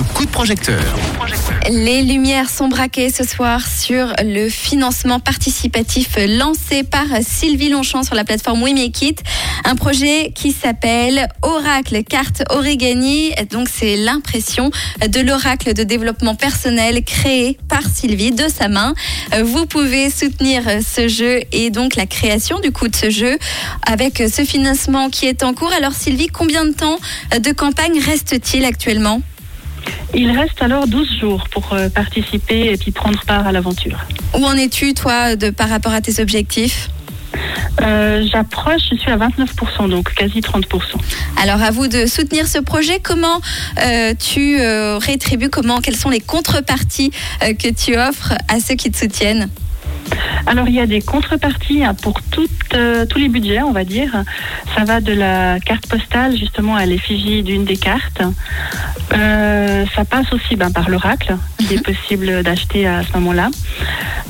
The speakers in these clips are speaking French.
le coup de projecteur. Les lumières sont braquées ce soir sur le financement participatif lancé par Sylvie Longchamp sur la plateforme We. Un projet qui s'appelle Oracle Carte Origami. Donc, c'est l'impression de l'oracle de développement personnel créé par Sylvie de sa main. Vous pouvez soutenir ce jeu et donc la création du coup de ce jeu avec ce financement qui est en cours. Alors, Sylvie, combien de temps de campagne reste-t-il actuellement? Il reste alors 12 jours pour euh, participer et puis prendre part à l'aventure. Où en es-tu, toi, de, par rapport à tes objectifs? Euh, J'approche, je suis à 29%, donc quasi 30%. Alors, à vous de soutenir ce projet. Comment euh, tu euh, rétribues Comment Quelles sont les contreparties que tu offres à ceux qui te soutiennent? Alors il y a des contreparties hein, pour toutes, euh, tous les budgets, on va dire. Ça va de la carte postale justement à l'effigie d'une des cartes. Euh, ça passe aussi ben, par l'oracle, qui est possible d'acheter à ce moment-là.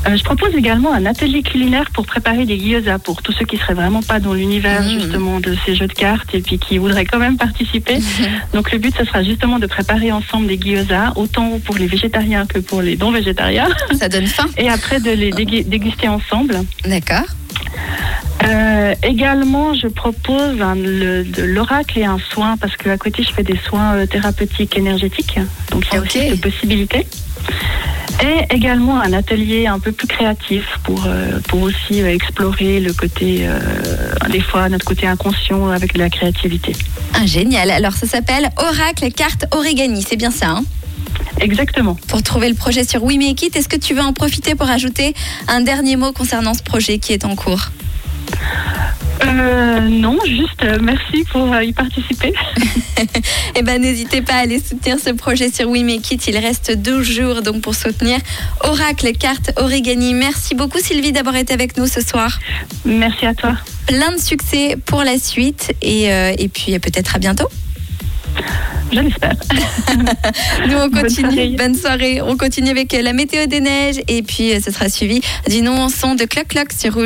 Euh, je propose également un atelier culinaire pour préparer des gyozas pour tous ceux qui seraient vraiment pas dans l'univers Mhm. justement de ces jeux de cartes et puis qui voudraient quand même participer. Donc le but, ce sera justement de préparer ensemble des gyozas, autant pour les végétariens que pour les non végétariens, Ça donne faim et après de les déguster ensemble. D'accord. Euh, également, je propose un- le- de l'oracle et un soin parce qu'à côté, je fais des soins euh, thérapeutiques énergétiques. Donc, il y a aussi cette possibilité. Et également un atelier un peu plus créatif pour, euh, pour aussi euh, explorer le côté, euh, des fois, notre côté inconscient avec de la créativité. Ah, génial. Alors, ça s'appelle Oracle Carte Origami. C'est bien ça, hein? Exactement. Pour trouver le projet sur We Make It, est-ce que tu veux en profiter pour ajouter un dernier mot concernant ce projet qui est en cours? Euh, non, juste euh, merci pour euh, y participer. Eh ben, n'hésitez pas à aller soutenir ce projet sur We Make It. Il reste 12 jours donc pour soutenir Oracle Carte Origami. Merci beaucoup Sylvie d'avoir été avec nous ce soir. Merci à toi. Plein de succès pour la suite et, euh, et puis peut-être à bientôt. Je l'espère. Nous on Bonne continue. soirée. Bonne soirée. On continue avec la météo des neiges et puis ce sera suivi du non son de Cloc Cloc sur.